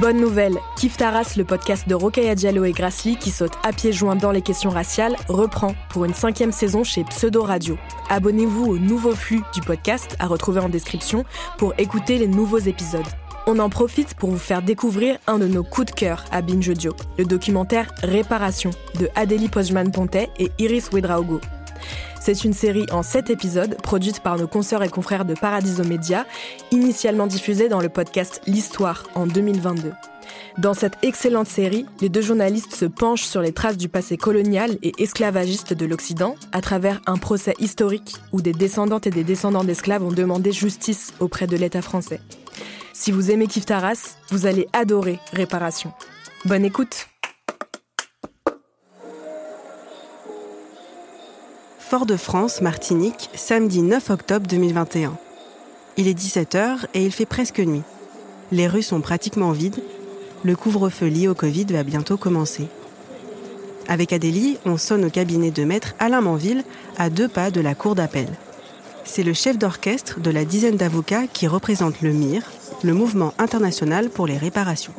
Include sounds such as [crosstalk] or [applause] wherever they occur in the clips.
Bonne nouvelle, Kif Taras, le podcast de Rokaya Diallo et Grassly qui saute à pieds joints dans les questions raciales, reprend pour une cinquième saison chez Pseudo Radio. Abonnez-vous au nouveau flux du podcast à retrouver en description pour écouter les nouveaux épisodes. On en profite pour vous faire découvrir un de nos coups de cœur à Binge le documentaire Réparation de Adélie Postman-Pontet et Iris Wedraogo. C'est une série en 7 épisodes produite par nos consoeurs et confrères de Paradiso Media, initialement diffusée dans le podcast L'Histoire en 2022. Dans cette excellente série, les deux journalistes se penchent sur les traces du passé colonial et esclavagiste de l'Occident à travers un procès historique où des descendantes et des descendants d'esclaves ont demandé justice auprès de l'État français. Si vous aimez Kif Taras, vous allez adorer Réparation. Bonne écoute Fort-de-France, Martinique, samedi 9 octobre 2021. Il est 17h et il fait presque nuit. Les rues sont pratiquement vides. Le couvre-feu lié au Covid va bientôt commencer. Avec Adélie, on sonne au cabinet de maître Alain Manville, à deux pas de la cour d'appel. C'est le chef d'orchestre de la dizaine d'avocats qui représentent le MIR, le Mouvement international pour les réparations.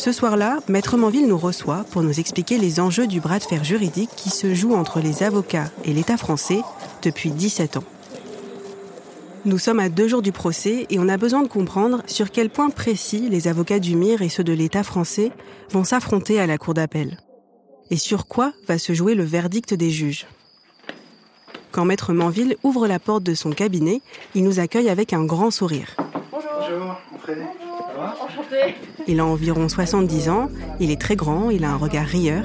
Ce soir-là, Maître Manville nous reçoit pour nous expliquer les enjeux du bras de fer juridique qui se joue entre les avocats et l'État français depuis 17 ans. Nous sommes à deux jours du procès et on a besoin de comprendre sur quel point précis les avocats du MIR et ceux de l'État français vont s'affronter à la cour d'appel. Et sur quoi va se jouer le verdict des juges. Quand Maître Manville ouvre la porte de son cabinet, il nous accueille avec un grand sourire. Bonjour, entrez. Il a environ 70 ans, il est très grand, il a un regard rieur.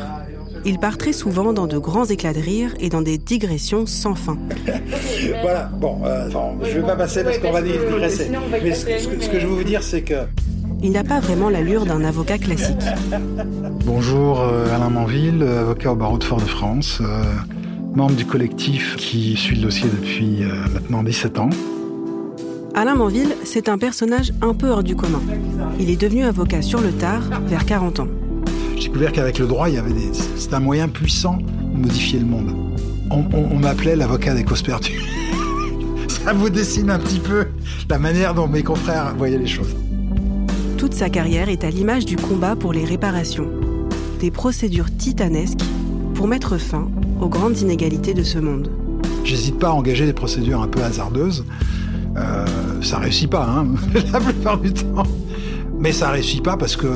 Il part très souvent dans de grands éclats de rire et dans des digressions sans fin. [laughs] voilà, bon, euh, je ne vais pas passer parce qu'on va digresser. Mais ce, que, je veux vous dire, c'est que... Il n'a pas vraiment l'allure d'un avocat classique. Bonjour, euh, Alain Manville, avocat au barreau de Fort-de-France, euh, membre du collectif qui suit le dossier depuis maintenant 17 ans. Alain Manville, c'est un personnage un peu hors du commun. Il est devenu avocat sur le tard, vers 40 ans. J'ai découvert qu'avec le droit, il y avait des... c'est un moyen puissant de modifier le monde. On, m'appelait l'avocat des causes perdues. [laughs] Ça vous dessine un petit peu la manière dont mes confrères voyaient les choses. Toute sa carrière est à l'image du combat pour les réparations. Des procédures titanesques pour mettre fin aux grandes inégalités de ce monde. J'hésite pas à engager des procédures un peu hasardeuses euh, ça réussit pas, hein, [laughs] la plupart du temps. Mais ça réussit pas parce que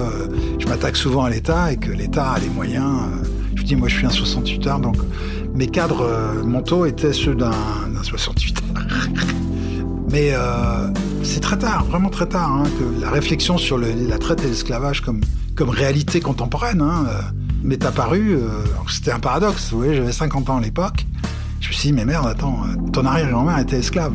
je m'attaque souvent à l'État et que l'État a les moyens. Euh, je dis, moi, je suis un 68 heures, donc mes cadres euh, mentaux étaient ceux d'un 68 heures. [laughs] Mais c'est très tard, vraiment très tard, hein, que la réflexion sur la traite et l'esclavage comme, réalité contemporaine hein, m'est apparue. C'était un paradoxe. J'avais 50 ans à l'époque. Je me suis dit, mais merde, attends, ton arrière-grand-mère était esclave.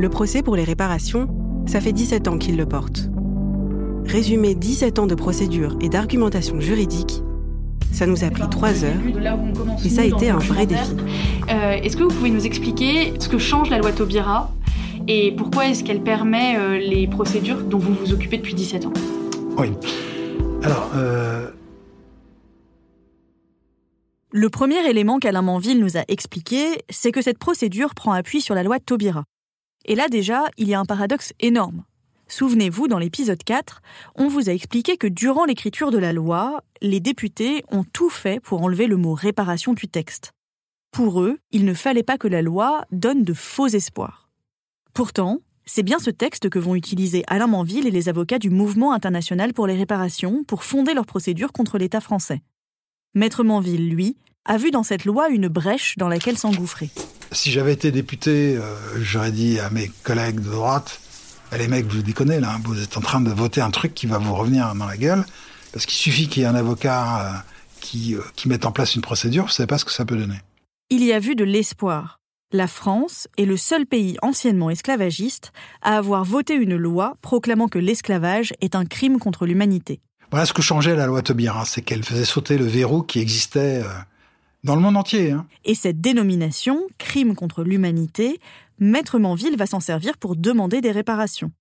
Le procès pour les réparations, ça fait 17 ans qu'il le porte. Résumer 17 ans de procédure et d'argumentation juridique, ça nous a pris 3 heures et ça a été un vrai défi. Euh, est-ce que vous pouvez nous expliquer ce que change la loi Taubira et pourquoi est-ce qu'elle permet euh, les procédures dont vous vous occupez depuis 17 ans? Oui. Alors, euh... Le premier élément qu'Alain Manville nous a expliqué, c'est que cette procédure prend appui sur la loi Taubira. Et là déjà, il y a un paradoxe énorme. Souvenez-vous, dans l'épisode 4, on vous a expliqué que durant l'écriture de la loi, les députés ont tout fait pour enlever le mot réparation du texte. Pour eux, il ne fallait pas que la loi donne de faux espoirs. Pourtant, c'est bien ce texte que vont utiliser Alain Manville et les avocats du Mouvement international pour les réparations pour fonder leur procédure contre l'État français. Maître Manville, lui, a vu dans cette loi une brèche dans laquelle s'engouffrer. Si j'avais été député, euh, j'aurais dit à mes collègues de droite, les mecs, vous déconnez là, vous êtes en train de voter un truc qui va vous revenir dans la gueule, parce qu'il suffit qu'il y ait un avocat euh, qui, euh, qui mette en place une procédure, vous savez pas ce que ça peut donner. Il y a vu de l'espoir. La France est le seul pays anciennement esclavagiste à avoir voté une loi proclamant que l'esclavage est un crime contre l'humanité. Voilà ce que changeait la loi Taubira, c'est qu'elle faisait sauter le verrou qui existait Dans le monde entier. Hein. Et cette dénomination, crime contre l'humanité, Maître Manville va s'en servir pour demander des réparations.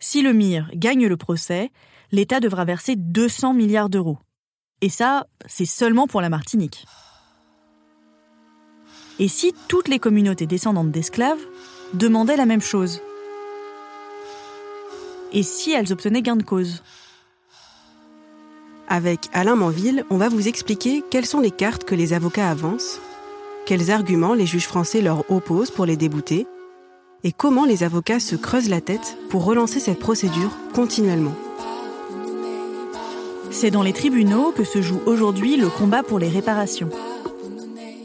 Si le MIR gagne le procès, l'État devra verser 200 milliards d'euros. Et ça, c'est seulement pour la Martinique. Et si toutes les communautés descendantes d'esclaves demandaient la même chose? Et si elles obtenaient gain de cause? Avec Alain Manville, on va vous expliquer quelles sont les cartes que les avocats avancent, quels arguments les juges français leur opposent pour les débouter, et comment les avocats se creusent la tête pour relancer cette procédure continuellement. C'est dans les tribunaux que se joue aujourd'hui le combat pour les réparations.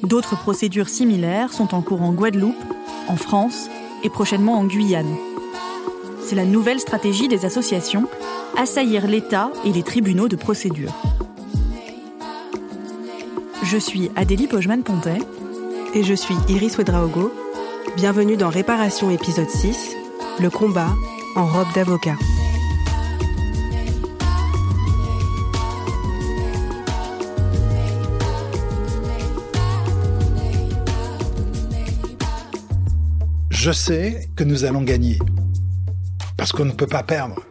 D'autres procédures similaires sont en cours en Guadeloupe, en France et prochainement en Guyane. C'est la nouvelle stratégie des associations, assaillir l'État et les tribunaux de procédure. Je suis Adélie Pojman-Pontet. Et je suis Iris Wedraogo. Bienvenue dans Réparation épisode 6, le combat en robe d'avocat. je sais que nous allons gagner. Parce qu'on ne peut pas perdre.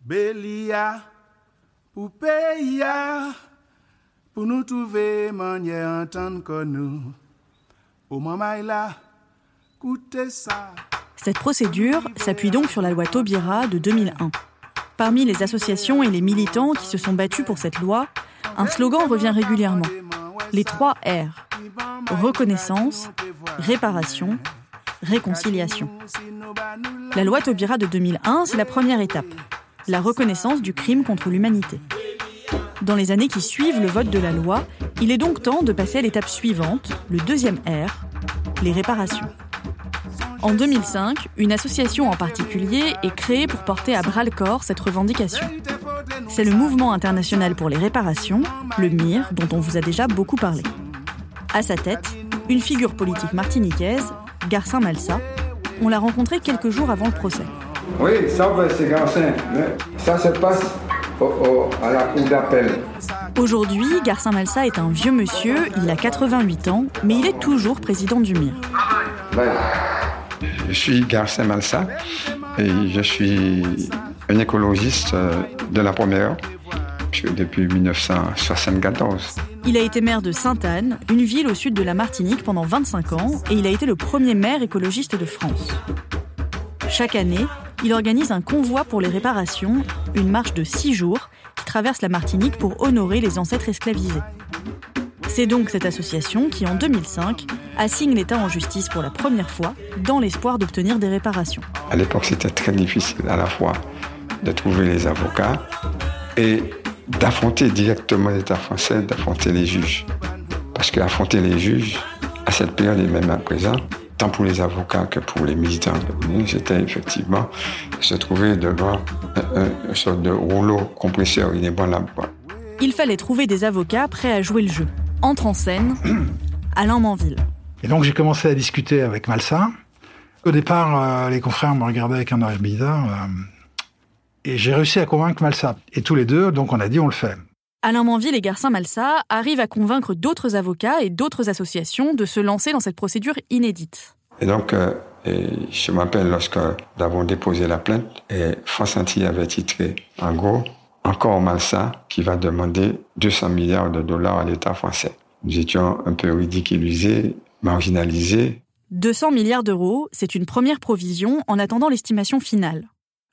Bélia, pour pour nous trouver manière entendre comme nous. Au là, ça. Cette procédure s'appuie donc sur la loi Taubira de 2001. Parmi les associations et les militants qui se sont battus pour cette loi, un slogan revient régulièrement. Les trois R reconnaissance, réparation, réconciliation. La loi Taubira de 2001, c'est la première étape, la reconnaissance du crime contre l'humanité. Dans les années qui suivent le vote de la loi, il est donc temps de passer à l'étape suivante, le deuxième R, les réparations. En 2005, une association en particulier est créée pour porter à bras le corps cette revendication. C'est le Mouvement international pour les réparations, le MIR, dont on vous a déjà beaucoup parlé. À sa tête, une figure politique martiniquaise, Garcin Malsa. On l'a rencontré quelques jours avant le procès. Oui, ça c'est Garcin. ça se passe à la cour d'appel. Aujourd'hui, Garcin Malsa est un vieux monsieur, il a 88 ans, mais il est toujours président du MIR. Je suis Garcin Malsa et je suis un écologiste euh, de la première depuis 1974. Il a été maire de Sainte-Anne, une ville au sud de la Martinique pendant 25 ans, et il a été le premier maire écologiste de France. Chaque année, il organise un convoi pour les réparations, une marche de 6 jours, qui traverse la Martinique pour honorer les ancêtres esclavisés. C'est donc cette association qui, en 2005, assigne l'État en justice pour la première fois, dans l'espoir d'obtenir des réparations. À l'époque, c'était très difficile à la fois de trouver les avocats et d'affronter directement l'État français, d'affronter les juges. Parce qu'affronter les juges, à cette période et même à présent, tant pour les avocats que pour les militants, c'était effectivement se trouver devant une sorte de rouleau compresseur inébranlable. Il fallait trouver des avocats prêts à jouer le jeu. Entre en scène, Alain Manville. Et donc j'ai commencé à discuter avec Malsa. Au départ, euh, les confrères me regardaient avec un oeil bizarre. Euh, et j'ai réussi à convaincre Malsa. Et tous les deux, donc on a dit on le fait. Alain Manville et Garcin Malsa arrivent à convaincre d'autres avocats et d'autres associations de se lancer dans cette procédure inédite. Et donc, euh, je m'appelle lorsque nous avons déposé la plainte, et France Antille avait titré, en gros, encore Malsa qui va demander 200 milliards de dollars à l'État français. Nous étions un peu ridiculisés, marginalisés. 200 milliards d'euros, c'est une première provision en attendant l'estimation finale.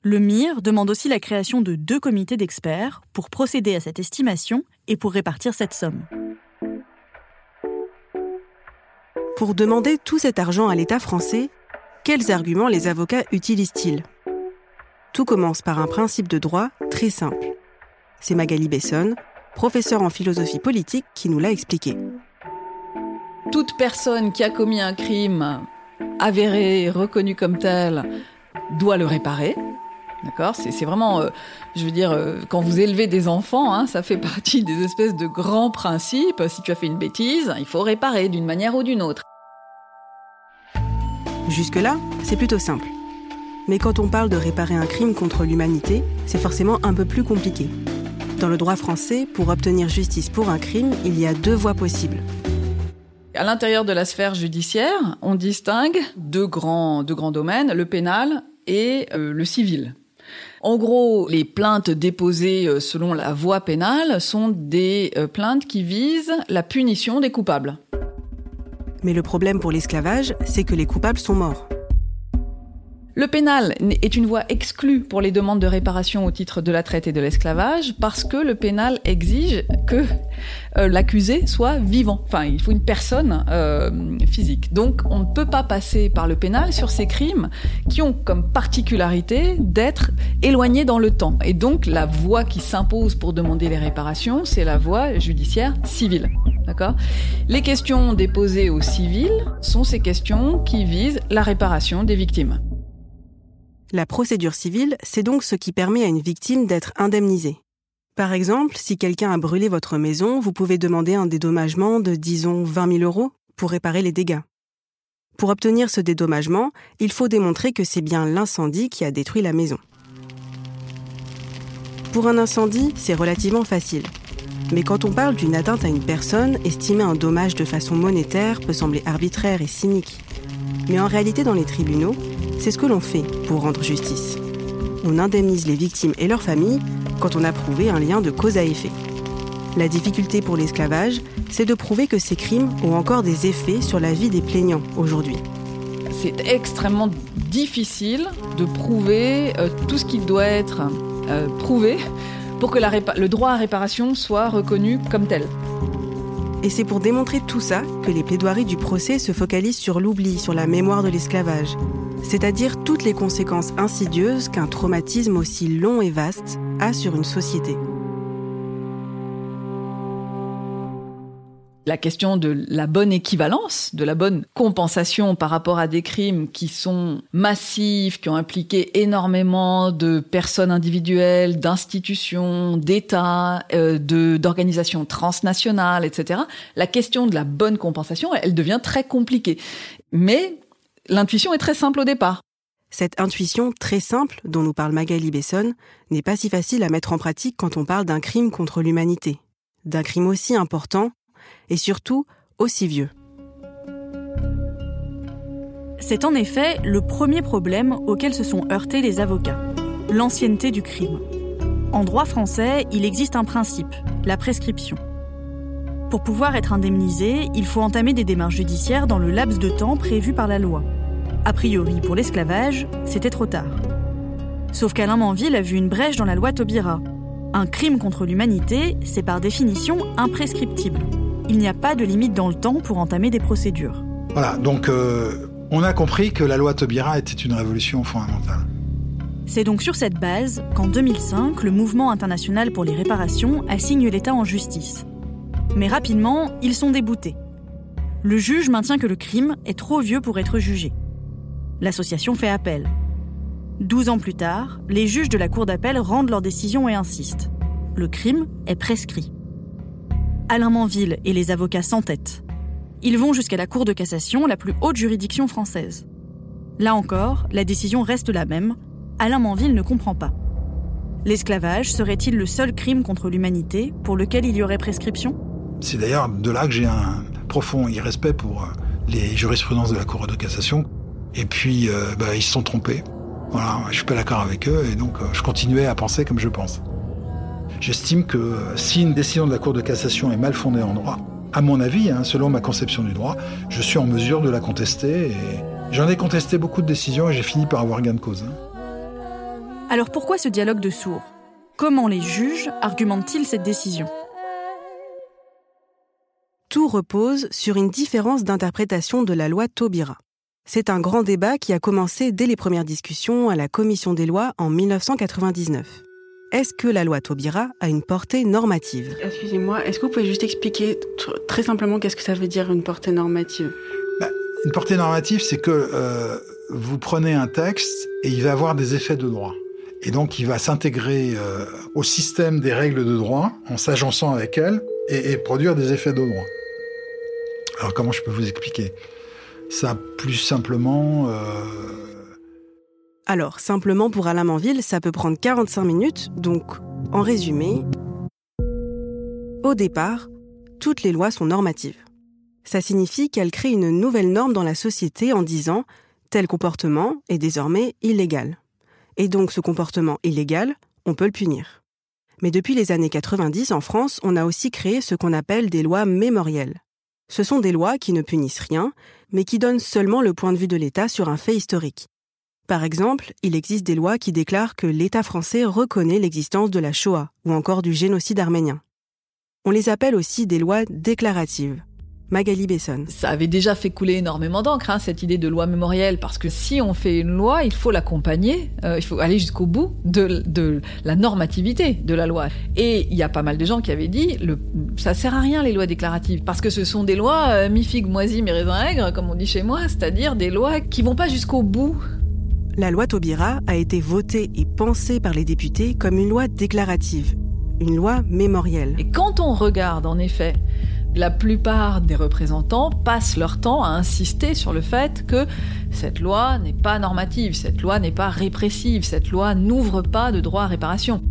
Le MIR demande aussi la création de deux comités d'experts pour procéder à cette estimation et pour répartir cette somme. Pour demander tout cet argent à l'État français, quels arguments les avocats utilisent-ils? Tout commence par un principe de droit très simple. C'est Magali Besson, professeure en philosophie politique, qui nous l'a expliqué. Toute personne qui a commis un crime avéré, reconnu comme tel, doit le réparer. D'accord c'est, vraiment, euh, je veux dire, euh, quand vous élevez des enfants, hein, ça fait partie des espèces de grands principes. Si tu as fait une bêtise, il faut réparer d'une manière ou d'une autre. Jusque-là, c'est plutôt simple. Mais quand on parle de réparer un crime contre l'humanité, c'est forcément un peu plus compliqué. Dans le droit français, pour obtenir justice pour un crime, il y a deux voies possibles. À l'intérieur de la sphère judiciaire, on distingue deux grands, deux grands domaines, le pénal et euh, le civil. En gros, les plaintes déposées euh, selon la voie pénale sont des euh, plaintes qui visent la punition des coupables. Mais le problème pour l'esclavage, c'est que les coupables sont morts. Le pénal est une voie exclue pour les demandes de réparation au titre de la traite et de l'esclavage parce que le pénal exige que euh, l'accusé soit vivant. Enfin, il faut une personne euh, physique. Donc, on ne peut pas passer par le pénal sur ces crimes qui ont comme particularité d'être éloignés dans le temps. Et donc, la voie qui s'impose pour demander les réparations, c'est la voie judiciaire civile. D'accord? Les questions déposées au civil sont ces questions qui visent la réparation des victimes. La procédure civile, c'est donc ce qui permet à une victime d'être indemnisée. Par exemple, si quelqu'un a brûlé votre maison, vous pouvez demander un dédommagement de, disons, 20 000 euros pour réparer les dégâts. Pour obtenir ce dédommagement, il faut démontrer que c'est bien l'incendie qui a détruit la maison. Pour un incendie, c'est relativement facile. Mais quand on parle d'une atteinte à une personne, estimer un dommage de façon monétaire peut sembler arbitraire et cynique. Mais en réalité, dans les tribunaux, c'est ce que l'on fait pour rendre justice. On indemnise les victimes et leurs familles quand on a prouvé un lien de cause à effet. La difficulté pour l'esclavage, c'est de prouver que ces crimes ont encore des effets sur la vie des plaignants aujourd'hui. C'est extrêmement difficile de prouver euh, tout ce qui doit être euh, prouvé pour que le droit à réparation soit reconnu comme tel. Et c'est pour démontrer tout ça que les plaidoiries du procès se focalisent sur l'oubli, sur la mémoire de l'esclavage, c'est-à-dire toutes les conséquences insidieuses qu'un traumatisme aussi long et vaste a sur une société. la question de la bonne équivalence, de la bonne compensation par rapport à des crimes qui sont massifs, qui ont impliqué énormément de personnes individuelles, d'institutions, d'États, euh, d'organisations transnationales, etc. La question de la bonne compensation, elle devient très compliquée. Mais l'intuition est très simple au départ. Cette intuition très simple dont nous parle Magali Besson n'est pas si facile à mettre en pratique quand on parle d'un crime contre l'humanité, d'un crime aussi important et surtout aussi vieux. C'est en effet le premier problème auquel se sont heurtés les avocats, l'ancienneté du crime. En droit français, il existe un principe, la prescription. Pour pouvoir être indemnisé, il faut entamer des démarches judiciaires dans le laps de temps prévu par la loi. A priori, pour l'esclavage, c'était trop tard. Sauf qu'Alain Manville a vu une brèche dans la loi Taubira. Un crime contre l'humanité, c'est par définition imprescriptible il n'y a pas de limite dans le temps pour entamer des procédures. Voilà, donc euh, on a compris que la loi Taubira était une révolution fondamentale. C'est donc sur cette base qu'en 2005, le mouvement international pour les réparations assigne l'État en justice. Mais rapidement, ils sont déboutés. Le juge maintient que le crime est trop vieux pour être jugé. L'association fait appel. Douze ans plus tard, les juges de la Cour d'appel rendent leur décision et insistent. Le crime est prescrit. Alain Manville et les avocats s'entêtent. Ils vont jusqu'à la Cour de cassation, la plus haute juridiction française. Là encore, la décision reste la même. Alain Manville ne comprend pas. L'esclavage serait-il le seul crime contre l'humanité pour lequel il y aurait prescription? C'est d'ailleurs de là que j'ai un profond irrespect pour euh, les jurisprudences de la Cour de cassation. Et puis, euh, bah, ils se sont trompés. Voilà, je suis pas d'accord avec eux et donc euh, je continuais à penser comme je pense. J'estime que si une décision de la Cour de cassation est mal fondée en droit, à mon avis, hein, selon ma conception du droit, je suis en mesure de la contester. Et j'en ai contesté beaucoup de décisions et j'ai fini par avoir gain de cause. Hein. Alors pourquoi ce dialogue de sourds? Comment les juges argumentent-ils cette décision? Tout repose sur une différence d'interprétation de la loi Taubira. C'est un grand débat qui a commencé dès les premières discussions à la Commission des lois en 1999 est-ce que la loi Taubira a une portée normative? Excusez-moi, est-ce que vous pouvez juste expliquer très simplement qu'est-ce que ça veut dire une portée normative? Bah, Une portée normative, c'est que euh, vous prenez un texte et il va avoir des effets de droit. Et donc, il va s'intégrer euh, au système des règles de droit en s'agençant avec elles et, produire des effets de droit. Alors, comment je peux vous expliquer Ça, plus simplement, euh, alors, simplement pour Alain Manville, ça peut prendre 45 minutes, donc en résumé, Au départ, toutes les lois sont normatives. Ça signifie qu'elles créent une nouvelle norme dans la société en disant tel comportement est désormais illégal. Et donc ce comportement illégal, on peut le punir. Mais depuis les années 90, en France, on a aussi créé ce qu'on appelle des lois mémorielles. Ce sont des lois qui ne punissent rien, mais qui donnent seulement le point de vue de l'État sur un fait historique. Par exemple, il existe des lois qui déclarent que l'État français reconnaît l'existence de la Shoah ou encore du génocide arménien. On les appelle aussi des lois déclaratives. Magali Besson. Ça avait déjà fait couler énormément d'encre, hein, cette idée de loi mémorielle, parce que si on fait une loi, il faut l'accompagner, euh, il faut aller jusqu'au bout de, de, la normativité de la loi. Et il y a pas mal de gens qui avaient dit, le, ça sert à rien les lois déclaratives, parce que ce sont des lois euh, mi-figue, moisi, mi-raisin aigre, comme on dit chez moi, c'est-à-dire des lois qui vont pas jusqu'au bout la loi Taubira a été votée et pensée par les députés comme une loi déclarative, une loi mémorielle. Et quand on regarde, en effet, la plupart des représentants passent leur temps à insister sur le fait que cette loi n'est pas normative, cette loi n'est pas répressive, cette loi n'ouvre pas de droit à réparation.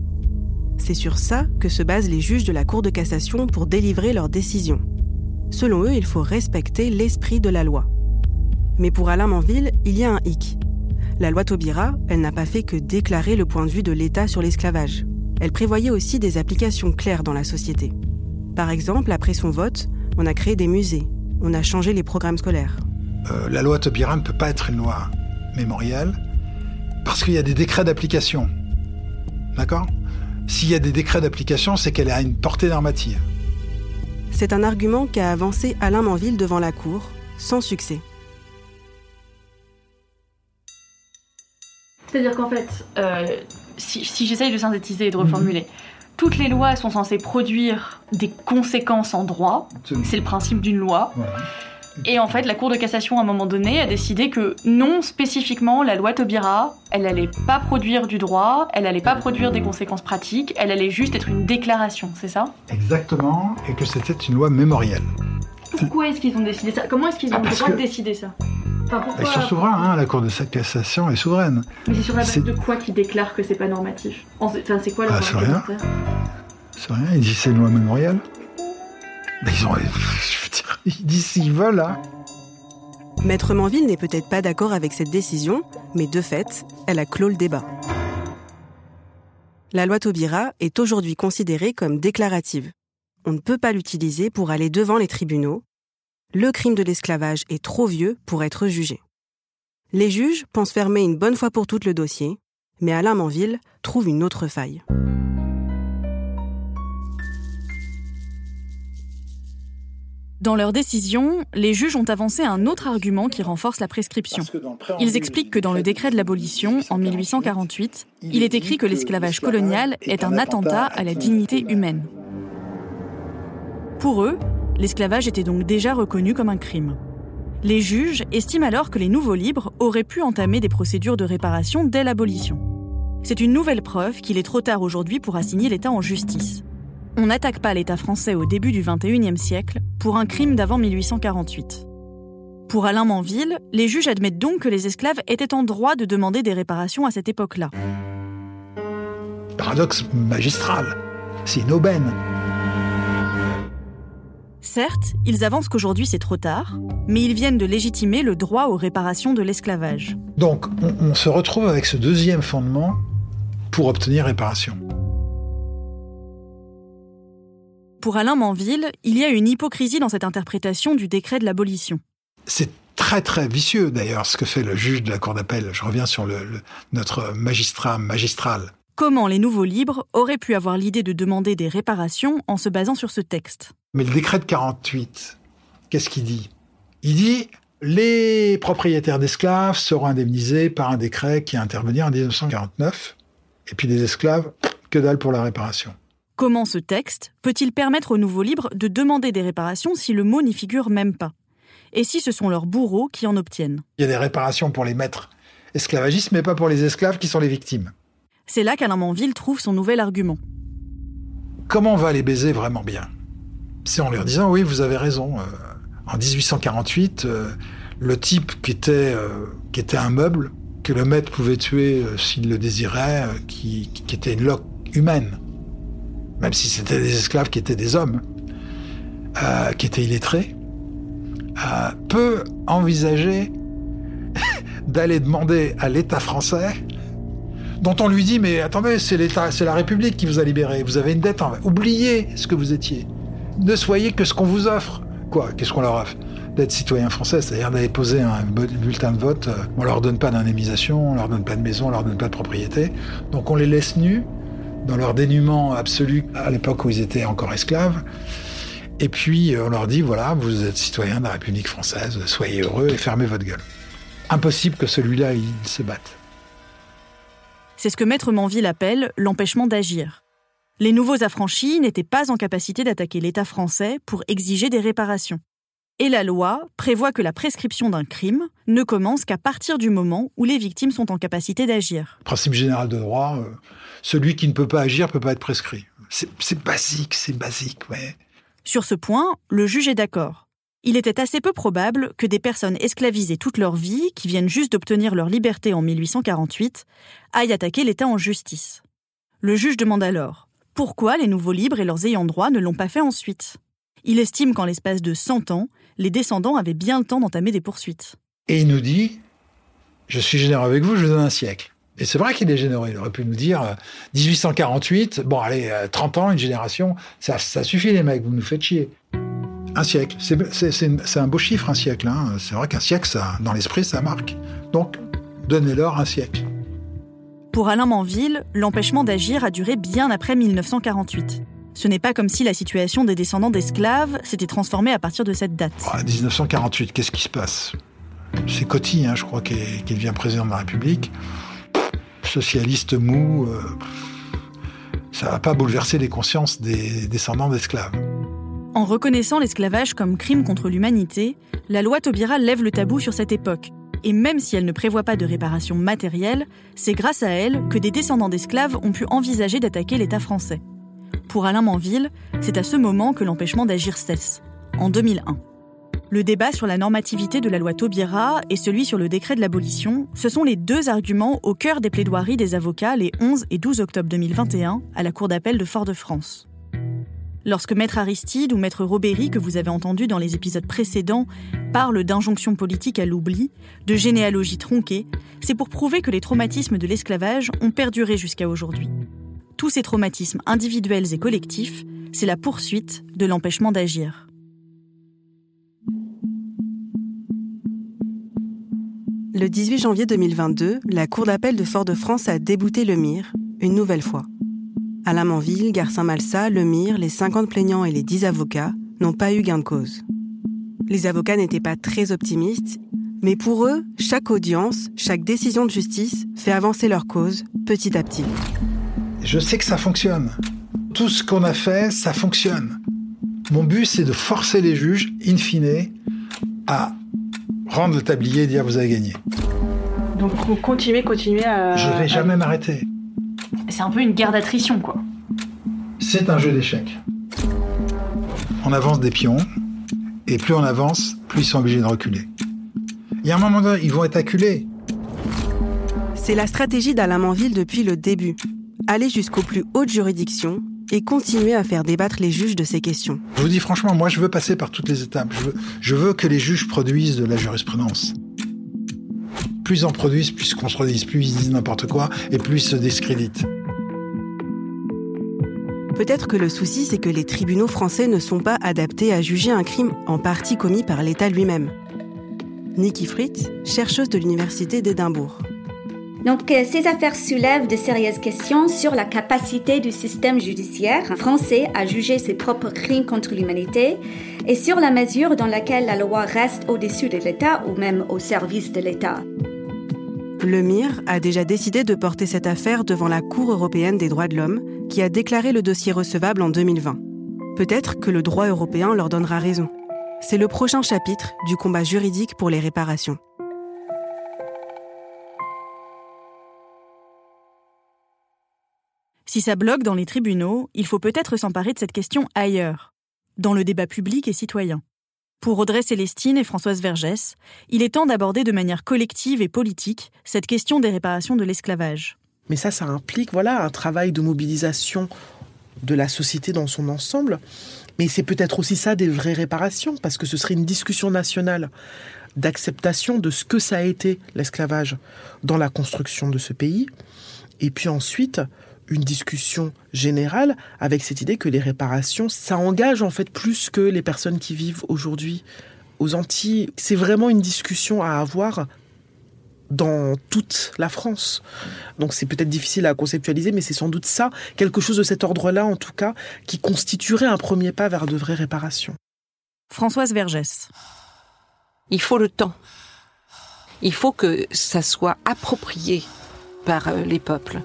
C'est sur ça que se basent les juges de la Cour de cassation pour délivrer leurs décisions. Selon eux, il faut respecter l'esprit de la loi. Mais pour Alain Manville, il y a un hic. La loi Taubira, elle n'a pas fait que déclarer le point de vue de l'État sur l'esclavage. Elle prévoyait aussi des applications claires dans la société. Par exemple, après son vote, on a créé des musées, on a changé les programmes scolaires. Euh, la loi Taubira ne peut pas être une loi mémorielle parce qu'il y a des décrets d'application. D'accord? S'il y a des décrets d'application, c'est qu'elle a une portée normative. C'est un argument qu'a avancé Alain Manville devant la Cour, sans succès. C'est-à-dire qu'en fait, euh, si, j'essaye de synthétiser et de reformuler, mhm. Toutes les lois sont censées produire des conséquences en droit. C'est le principe d'une loi. Et en fait, la Cour de cassation, à un moment donné, a décidé que non spécifiquement, la loi Taubira, elle n'allait pas produire du droit, elle n'allait pas produire des conséquences pratiques, elle allait juste être une déclaration, c'est ça? Exactement, et que c'était une loi mémorielle. Pourquoi est-ce qu'ils ont décidé ça? Comment est-ce qu'ils ont ah, le droit de décider ça? Ils sont souverains, hein, la Cour de cassation est souveraine. Mais c'est sur la base de quoi qu'ils déclarent que c'est pas normatif? Enfin, c'est quoi le ah, C'est rien. C'est rien, ils disent c'est une loi mémorielle. Mais ils ont. Je veux dire, [laughs] ils disent s'ils veulent, hein. Maître Manville n'est peut-être pas d'accord avec cette décision, mais de fait, elle a clos le débat. La loi Taubira est aujourd'hui considérée comme déclarative. On ne peut pas l'utiliser pour aller devant les tribunaux le crime de l'esclavage est trop vieux pour être jugé. Les juges pensent fermer une bonne fois pour toutes le dossier, mais Alain Manville trouve une autre faille. Dans leur décision, les juges ont avancé un autre argument qui renforce la prescription. Ils expliquent que dans le décret de l'abolition, en 1848, il est écrit que l'esclavage colonial est un attentat à la dignité humaine. Pour eux, L'esclavage était donc déjà reconnu comme un crime. Les juges estiment alors que les nouveaux libres auraient pu entamer des procédures de réparation dès l'abolition. C'est une nouvelle preuve qu'il est trop tard aujourd'hui pour assigner l'État en justice. On n'attaque pas l'État français au début du XXIe siècle pour un crime d'avant 1848. Pour Alain Manville, les juges admettent donc que les esclaves étaient en droit de demander des réparations à cette époque-là. Paradoxe magistral. C'est une aubaine. Certes, ils avancent qu'aujourd'hui c'est trop tard, mais ils viennent de légitimer le droit aux réparations de l'esclavage. Donc, on, se retrouve avec ce deuxième fondement pour obtenir réparation. Pour Alain Manville, il y a une hypocrisie dans cette interprétation du décret de l'abolition. C'est très très vicieux d'ailleurs ce que fait le juge de la Cour d'appel. Je reviens sur notre magistrat magistral. Comment les nouveaux libres auraient pu avoir l'idée de demander des réparations en se basant sur ce texte? Mais le décret de 48, qu'est-ce qu'il dit? Il dit les propriétaires d'esclaves seront indemnisés par un décret qui est intervenu en 1949, et puis les esclaves, que dalle pour la réparation. Comment ce texte peut-il permettre aux nouveaux libres de demander des réparations si le mot n'y figure même pas? Et si ce sont leurs bourreaux qui en obtiennent? Il y a des réparations pour les maîtres esclavagistes, mais pas pour les esclaves qui sont les victimes. C'est là qu'Alain Manville trouve son nouvel argument. Comment on va les baiser vraiment bien? C'est en leur disant oui, vous avez raison. Euh, en 1848, euh, le type qui était, euh, qui était un meuble, que le maître pouvait tuer s'il le désirait, qui, qui était une loque humaine, même si c'était des esclaves qui étaient des hommes. qui était illettré, euh, peut envisager [laughs] d'aller demander à l'État français, dont on lui dit mais attendez, c'est l'État, c'est la République qui vous a libéré, vous avez une dette, en... oubliez ce que vous étiez, ne soyez que ce qu'on vous offre. Quoi Qu'est-ce qu'on leur offre D'être citoyen français, c'est-à-dire d'aller poser un bulletin de vote. Euh, on leur donne pas d'indemnisation, on leur donne pas de maison, on leur donne pas de propriété. Donc on les laisse nus dans leur dénuement absolu à l'époque où ils étaient encore esclaves. Et puis on leur dit voilà, vous êtes citoyen de la République française, soyez heureux et fermez votre gueule. Impossible que celui-là il se batte. C'est ce que Maître Manville appelle l'empêchement d'agir. Les nouveaux affranchis n'étaient pas en capacité d'attaquer l'État français pour exiger des réparations. Et la loi prévoit que la prescription d'un crime ne commence qu'à partir du moment où les victimes sont en capacité d'agir. Principe général de droit, euh, celui qui ne peut pas agir ne peut pas être prescrit. C'est basique, c'est basique, ouais. Sur ce point, le juge est d'accord. Il était assez peu probable que des personnes esclavisées toute leur vie, qui viennent juste d'obtenir leur liberté en 1848, aillent attaquer l'État en justice. Le juge demande alors pourquoi les nouveaux libres et leurs ayants droit ne l'ont pas fait ensuite. Il estime qu'en l'espace de 100 ans, les descendants avaient bien le temps d'entamer des poursuites. Et il nous dit, je suis généreux avec vous, je vous donne un siècle. Et c'est vrai qu'il est généreux. Il aurait pu nous dire 1848, euh, bon allez, 30 euh, ans, une génération, ça, suffit les mecs, vous nous faites chier. Un siècle, c'est un beau chiffre un siècle. Hein. C'est vrai qu'un siècle, dans l'esprit, ça marque. Donc, donnez-leur un siècle. Pour Alain Manville, l'empêchement d'agir a duré bien après 1948. Ce n'est pas comme si la situation des descendants d'esclaves s'était transformée à partir de cette date. 1948, qu'est-ce qui se passe? C'est Coty, hein, je crois, qui, devient président de la République. Socialiste mou, euh, ça va pas bouleverser les consciences des descendants d'esclaves. En reconnaissant l'esclavage comme crime contre l'humanité, la loi Taubira lève le tabou sur cette époque et même si elle ne prévoit pas de réparation matérielle, c'est grâce à elle que des descendants d'esclaves ont pu envisager d'attaquer l'État français. Pour Alain Manville, c'est à ce moment que l'empêchement d'agir cesse, en 2001. Le débat sur la normativité de la loi Taubira et celui sur le décret de l'abolition, ce sont les deux arguments au cœur des plaidoiries des avocats les 11 et 12 octobre 2021 à la Cour d'appel de Fort-de-France. Lorsque Maître Aristide ou Maître Robéry, que vous avez entendu dans les épisodes précédents, parlent d'injonction politique à l'oubli, de généalogie tronquée, c'est pour prouver que les traumatismes de l'esclavage ont perduré jusqu'à aujourd'hui. Tous ces traumatismes individuels et collectifs, c'est la poursuite de l'empêchement d'agir. Le 18 janvier 2022, la Cour d'appel de Fort-de-France a débouté le MIR, une nouvelle fois. Alain Manville, Garcin-Malsa, Lemire, les 50 plaignants et les 10 avocats n'ont pas eu gain de cause. Les avocats n'étaient pas très optimistes, mais pour eux, chaque audience, chaque décision de justice fait avancer leur cause petit à petit. Je sais que ça fonctionne. Tout ce qu'on a fait, ça fonctionne. Mon but, c'est de forcer les juges, in fine, à rendre le tablier et dire vous avez gagné. Donc continuez, continuez à... Je vais jamais m'arrêter. C'est un peu une guerre d'attrition, quoi. C'est un jeu d'échecs. On avance des pions, et plus on avance, plus ils sont obligés de reculer. Il y a un moment donné, ils vont être acculés. C'est la stratégie d'Alain Manville depuis le début. Aller jusqu'aux plus hautes juridictions et continuer à faire débattre les juges de ces questions. Je vous dis franchement, moi je veux passer par toutes les étapes. Je veux, je veux que les juges produisent de la jurisprudence plus ils en produisent, plus ils se contredisent, plus ils disent n'importe quoi et plus ils se discréditent. Peut-être que le souci, c'est que les tribunaux français ne sont pas adaptés à juger un crime en partie commis par l'État lui-même. Nikki Fritz, chercheuse de l'Université d'Édimbourg. Donc, euh, ces affaires soulèvent de sérieuses questions sur la capacité du système judiciaire français à juger ses propres crimes contre l'humanité et sur la mesure dans laquelle la loi reste au-dessus de l'État ou même au service de l'État. Le MIR a déjà décidé de porter cette affaire devant la Cour européenne des droits de l'homme, qui a déclaré le dossier recevable en 2020. Peut-être que le droit européen leur donnera raison. C'est le prochain chapitre du combat juridique pour les réparations. Si ça bloque dans les tribunaux, il faut peut-être s'emparer de cette question ailleurs, dans le débat public et citoyen. Pour Audrey Célestine et Françoise Vergès, il est temps d'aborder de manière collective et politique cette question des réparations de l'esclavage. Mais ça, ça implique voilà un travail de mobilisation de la société dans son ensemble Mais c'est peut-être aussi ça des vraies réparations, parce que ce serait une discussion nationale d'acceptation de ce que ça a été l'esclavage dans la construction de ce pays. Et puis ensuite, une discussion générale avec cette idée que les réparations, ça engage en fait plus que les personnes qui vivent aujourd'hui aux Antilles. C'est vraiment une discussion à avoir dans toute la France. Donc c'est peut-être difficile à conceptualiser, mais c'est sans doute ça, quelque chose de cet ordre-là en tout cas, qui constituerait un premier pas vers de vraies réparations. Françoise Vergès. Il faut le temps. Il faut que ça soit approprié par euh, les peuples.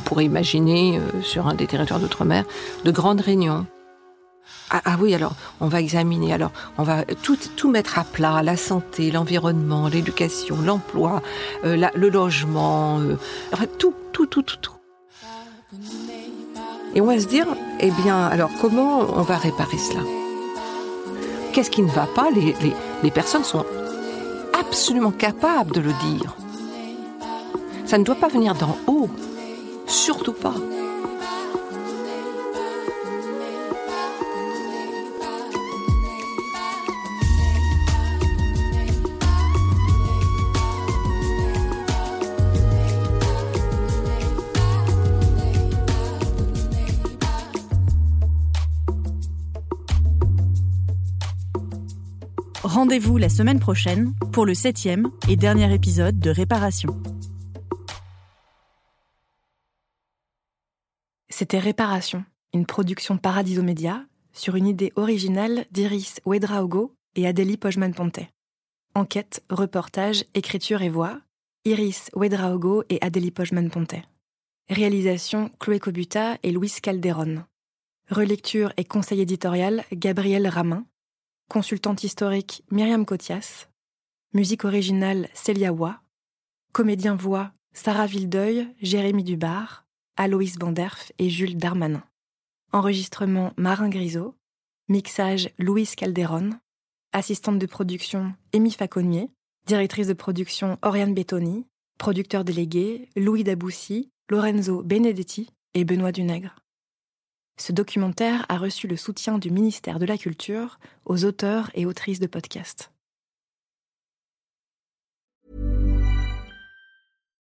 On pourrait imaginer, euh, sur un des territoires d'outre-mer, de grandes réunions. Ah, ah, oui, alors on va examiner, alors on va tout, tout mettre à plat, la santé, l'environnement, l'éducation, l'emploi, euh, le logement, enfin tout, tout, tout, tout, tout. Et on va se dire, eh bien, alors comment on va réparer cela? Qu'est-ce qui ne va pas? Les, les, les personnes sont absolument capables de le dire. Ça ne doit pas venir d'en haut, surtout pas. Rendez-vous la semaine prochaine pour le septième et dernier épisode de Réparation. C'était Réparation, une production Paradiso Média sur une idée originale d'Iris Ouedraogo et Adélie Pojman-Pontet. Enquête, reportage, écriture et voix, Iris Ouedraogo et Adélie Pojman-Pontet. Réalisation Chloé Cobuta et Louis Calderon. Relecture et conseil éditorial Gabriel Ramin. Consultante historique Myriam Cotias. Musique originale Célia Wa. Comédien voix Sarah Vildeuil, Jérémy Dubar, Aloïs Vanderf et Jules Darmanin. Enregistrement Marin Grisot. Mixage Louise Calderon. Assistante de production Amy Faconnier. Directrice de production Oriane Bettoni. Producteur délégué Louis Daboussi, Lorenzo Benedetti et Benoît Dunègre. Ce documentaire a reçu le soutien du ministère de la Culture aux auteurs et autrices de podcasts.